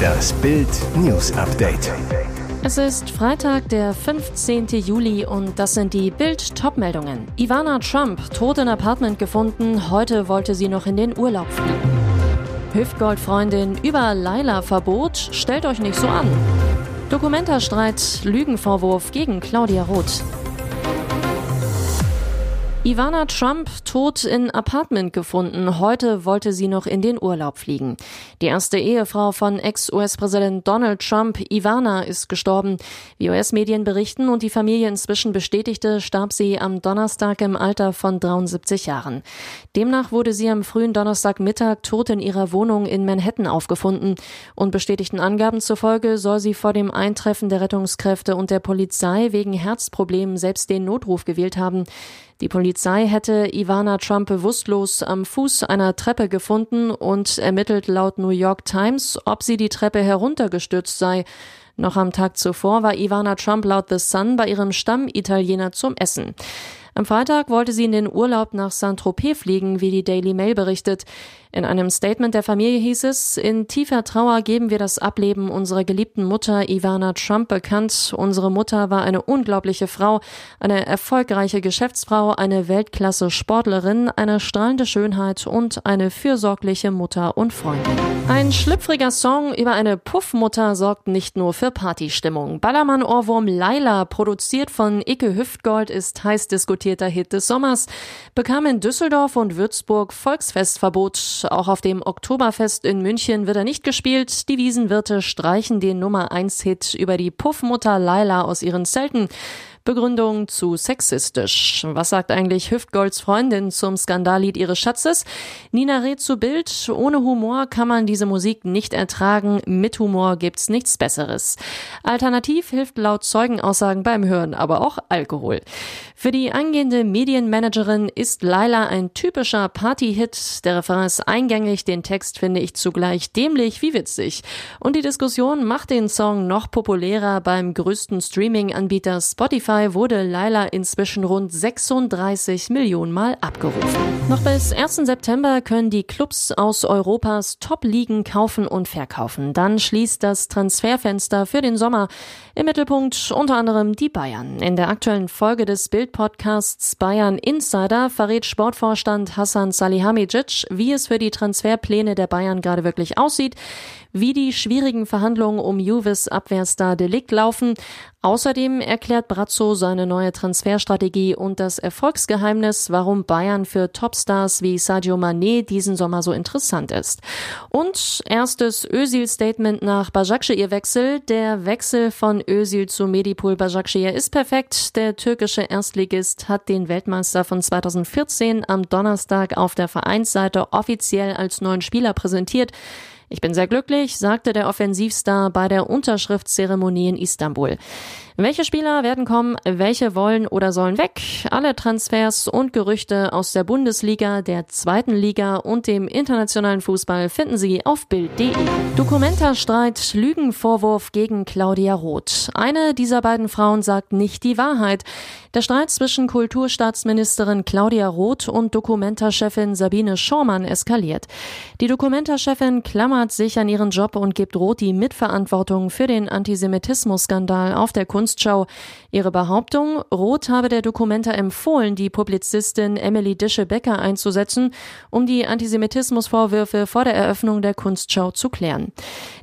Das Bild News Update. Es ist Freitag, der 15. Juli und das sind die Bild Topmeldungen. Ivana Trump tot in Apartment gefunden, heute wollte sie noch in den Urlaub fliegen. Hüftgoldfreundin über Laila Verbot, stellt euch nicht so an. Dokumentarstreit, Lügenvorwurf gegen Claudia Roth. Ivana Trump tot in Apartment gefunden. Heute wollte sie noch in den Urlaub fliegen. Die erste Ehefrau von Ex-US-Präsident Donald Trump, Ivana, ist gestorben. Wie US-Medien berichten und die Familie inzwischen bestätigte, starb sie am Donnerstag im Alter von 73 Jahren. Demnach wurde sie am frühen Donnerstagmittag tot in ihrer Wohnung in Manhattan aufgefunden. Und bestätigten Angaben zufolge soll sie vor dem Eintreffen der Rettungskräfte und der Polizei wegen Herzproblemen selbst den Notruf gewählt haben. Die Polizei hätte Ivana Trump bewusstlos am Fuß einer Treppe gefunden und ermittelt laut New York Times, ob sie die Treppe heruntergestürzt sei. Noch am Tag zuvor war Ivana Trump laut The Sun bei ihrem Stammitaliener zum Essen. Am Freitag wollte sie in den Urlaub nach Saint-Tropez fliegen, wie die Daily Mail berichtet. In einem Statement der Familie hieß es, in tiefer Trauer geben wir das Ableben unserer geliebten Mutter Ivana Trump bekannt. Unsere Mutter war eine unglaubliche Frau, eine erfolgreiche Geschäftsfrau, eine Weltklasse Sportlerin, eine strahlende Schönheit und eine fürsorgliche Mutter und Freundin. Ein schlüpfriger Song über eine Puffmutter sorgt nicht nur für Partystimmung. Ballermann-Ohrwurm Laila, produziert von Icke Hüftgold, ist heiß diskutierter Hit des Sommers, bekam in Düsseldorf und Würzburg Volksfestverbot auch auf dem Oktoberfest in München wird er nicht gespielt. Die Wiesenwirte streichen den Nummer 1 Hit über die Puffmutter Laila aus ihren Zelten. Begründung zu sexistisch. Was sagt eigentlich Hüftgolds Freundin zum Skandallied ihres Schatzes? Nina rät zu Bild. Ohne Humor kann man diese Musik nicht ertragen. Mit Humor gibt's nichts Besseres. Alternativ hilft laut Zeugenaussagen beim Hören aber auch Alkohol. Für die angehende Medienmanagerin ist Laila ein typischer Partyhit. Der Refrain ist eingängig, den Text finde ich zugleich dämlich wie witzig. Und die Diskussion macht den Song noch populärer beim größten Streaming-Anbieter Spotify Spotify wurde Laila inzwischen rund 36 Millionen Mal abgerufen. Noch bis 1. September können die Clubs aus Europas Top-Ligen kaufen und verkaufen. Dann schließt das Transferfenster für den Sommer. Im Mittelpunkt unter anderem die Bayern. In der aktuellen Folge des Bild-Podcasts Bayern Insider verrät Sportvorstand Hassan Salihamidzic, wie es für die Transferpläne der Bayern gerade wirklich aussieht, wie die schwierigen Verhandlungen um Juvis Abwehrstar Delikt laufen. Außerdem erklärt Brazzo seine neue Transferstrategie und das Erfolgsgeheimnis, warum Bayern für Topstars wie Sadio Mané diesen Sommer so interessant ist. Und erstes Özil-Statement nach Başakşehir-Wechsel. Der Wechsel von Özil zu Medipol Başakşehir ist perfekt. Der türkische Erstligist hat den Weltmeister von 2014 am Donnerstag auf der Vereinsseite offiziell als neuen Spieler präsentiert. Ich bin sehr glücklich, sagte der Offensivstar bei der Unterschriftszeremonie in Istanbul. Welche Spieler werden kommen, welche wollen oder sollen weg? Alle Transfers und Gerüchte aus der Bundesliga, der zweiten Liga und dem internationalen Fußball finden Sie auf Bild.de. Dokumentarstreit, Lügenvorwurf gegen Claudia Roth. Eine dieser beiden Frauen sagt nicht die Wahrheit. Der Streit zwischen Kulturstaatsministerin Claudia Roth und Dokumentarchefin Sabine Schormann eskaliert. Die Dokumentarchefin klammert sich an ihren Job und gibt Roth die Mitverantwortung für den Antisemitismus-Skandal auf der Kunst Kunstschau. Ihre Behauptung, Roth habe der Dokumenta empfohlen, die Publizistin Emily Dische-Becker einzusetzen, um die Antisemitismusvorwürfe vor der Eröffnung der Kunstschau zu klären.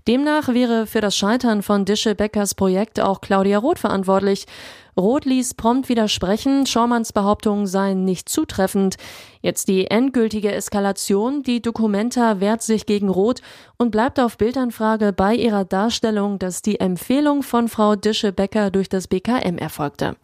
Demnach wäre für das Scheitern von Dische-Beckers Projekt auch Claudia Roth verantwortlich. Roth ließ prompt widersprechen, Schaumanns Behauptungen seien nicht zutreffend. Jetzt die endgültige Eskalation. Die Dokumenta wehrt sich gegen Roth und bleibt auf Bildanfrage bei ihrer Darstellung, dass die Empfehlung von Frau Dische-Becker durch das BKM erfolgte.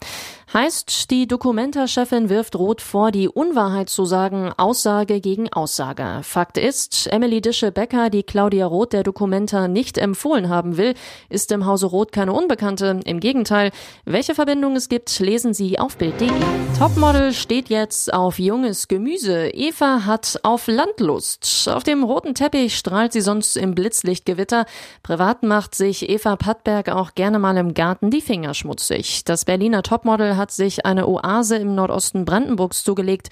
Heißt, die Dokumenta-Chefin wirft Roth vor, die Unwahrheit zu sagen, Aussage gegen Aussage. Fakt ist, Emily Dische-Becker, die Claudia Roth der Dokumenta nicht empfohlen haben will, ist im Hause Roth keine Unbekannte. Im Gegenteil, welche Verbindung es gibt, lesen Sie auf Bild.de. Topmodel steht jetzt auf junges Gemüse. Eva hat auf Landlust. Auf dem roten Teppich strahlt sie sonst im Blitzlichtgewitter. Privat macht sich Eva Pattberg auch gerne mal im Garten die Finger schmutzig. Das Berliner Topmodel hat hat sich eine Oase im Nordosten Brandenburgs zugelegt.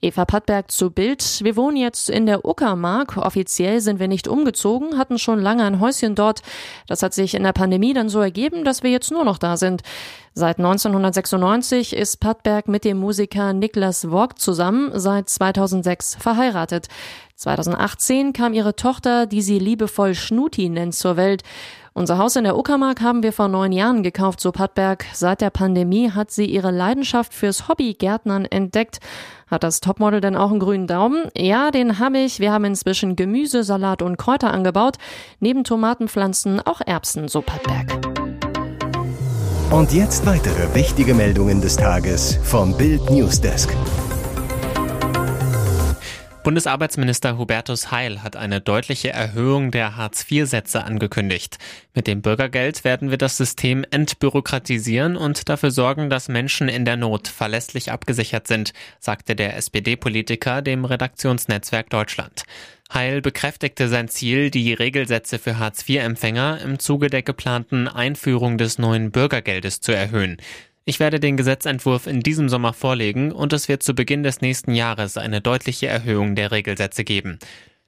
Eva Pattberg zu Bild. Wir wohnen jetzt in der Uckermark. Offiziell sind wir nicht umgezogen, hatten schon lange ein Häuschen dort. Das hat sich in der Pandemie dann so ergeben, dass wir jetzt nur noch da sind. Seit 1996 ist Pattberg mit dem Musiker Niklas Worg zusammen, seit 2006 verheiratet. 2018 kam ihre Tochter, die sie liebevoll Schnuti nennt, zur Welt. Unser Haus in der Uckermark haben wir vor neun Jahren gekauft, so Pattberg. Seit der Pandemie hat sie ihre Leidenschaft fürs Hobby Gärtnern entdeckt. Hat das Topmodel denn auch einen grünen Daumen? Ja, den habe ich. Wir haben inzwischen Gemüse, Salat und Kräuter angebaut. Neben Tomatenpflanzen auch Erbsen, so Pattberg. Und jetzt weitere wichtige Meldungen des Tages vom Bild Newsdesk. Bundesarbeitsminister Hubertus Heil hat eine deutliche Erhöhung der Hartz-IV-Sätze angekündigt. Mit dem Bürgergeld werden wir das System entbürokratisieren und dafür sorgen, dass Menschen in der Not verlässlich abgesichert sind, sagte der SPD-Politiker dem Redaktionsnetzwerk Deutschland. Heil bekräftigte sein Ziel, die Regelsätze für Hartz-IV-Empfänger im Zuge der geplanten Einführung des neuen Bürgergeldes zu erhöhen. Ich werde den Gesetzentwurf in diesem Sommer vorlegen und es wird zu Beginn des nächsten Jahres eine deutliche Erhöhung der Regelsätze geben.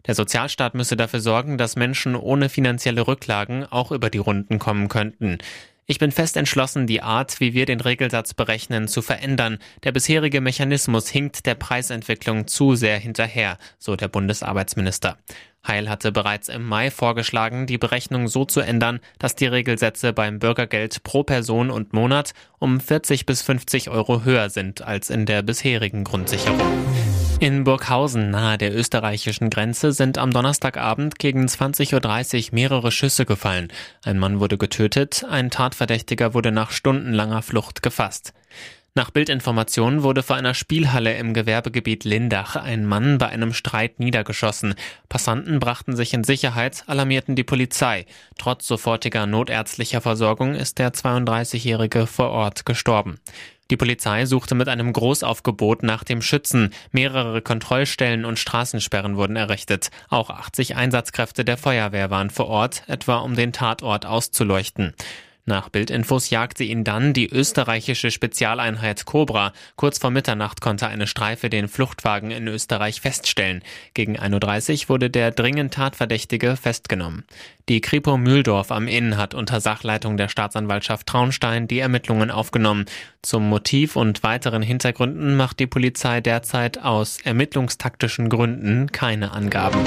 Der Sozialstaat müsse dafür sorgen, dass Menschen ohne finanzielle Rücklagen auch über die Runden kommen könnten. Ich bin fest entschlossen, die Art, wie wir den Regelsatz berechnen, zu verändern. Der bisherige Mechanismus hinkt der Preisentwicklung zu sehr hinterher, so der Bundesarbeitsminister. Heil hatte bereits im Mai vorgeschlagen, die Berechnung so zu ändern, dass die Regelsätze beim Bürgergeld pro Person und Monat um 40 bis 50 Euro höher sind als in der bisherigen Grundsicherung. In Burghausen nahe der österreichischen Grenze sind am Donnerstagabend gegen 20.30 Uhr mehrere Schüsse gefallen. Ein Mann wurde getötet, ein Tatverdächtiger wurde nach stundenlanger Flucht gefasst. Nach Bildinformationen wurde vor einer Spielhalle im Gewerbegebiet Lindach ein Mann bei einem Streit niedergeschossen. Passanten brachten sich in Sicherheit, alarmierten die Polizei. Trotz sofortiger notärztlicher Versorgung ist der 32-Jährige vor Ort gestorben. Die Polizei suchte mit einem Großaufgebot nach dem Schützen. Mehrere Kontrollstellen und Straßensperren wurden errichtet. Auch 80 Einsatzkräfte der Feuerwehr waren vor Ort, etwa um den Tatort auszuleuchten. Nach Bildinfos jagte ihn dann die österreichische Spezialeinheit Cobra. Kurz vor Mitternacht konnte eine Streife den Fluchtwagen in Österreich feststellen. Gegen 1.30 Uhr wurde der dringend Tatverdächtige festgenommen. Die Kripo Mühldorf am Inn hat unter Sachleitung der Staatsanwaltschaft Traunstein die Ermittlungen aufgenommen. Zum Motiv und weiteren Hintergründen macht die Polizei derzeit aus ermittlungstaktischen Gründen keine Angaben.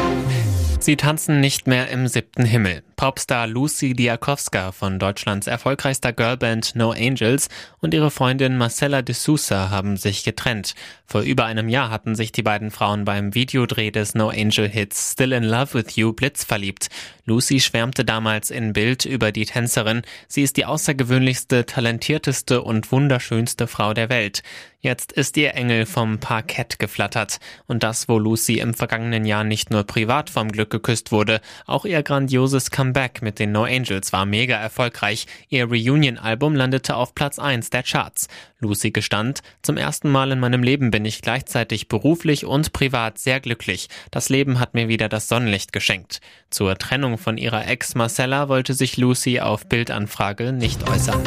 Sie tanzen nicht mehr im siebten Himmel. Popstar Lucy Diakowska von Deutschlands erfolgreichster Girlband No Angels und ihre Freundin Marcella de Sousa haben sich getrennt. Vor über einem Jahr hatten sich die beiden Frauen beim Videodreh des No Angel Hits Still in Love with You blitzverliebt. Lucy schwärmte damals in Bild über die Tänzerin. Sie ist die außergewöhnlichste, talentierteste und wunderschönste Frau der Welt. Jetzt ist ihr Engel vom Parkett geflattert. Und das, wo Lucy im vergangenen Jahr nicht nur privat vom Glück geküsst wurde, auch ihr grandioses Comeback mit den No Angels war mega erfolgreich. Ihr Reunion-Album landete auf Platz 1 der Charts. Lucy gestand, zum ersten Mal in meinem Leben bin ich gleichzeitig beruflich und privat sehr glücklich. Das Leben hat mir wieder das Sonnenlicht geschenkt. Zur Trennung von ihrer Ex Marcella wollte sich Lucy auf Bildanfrage nicht äußern.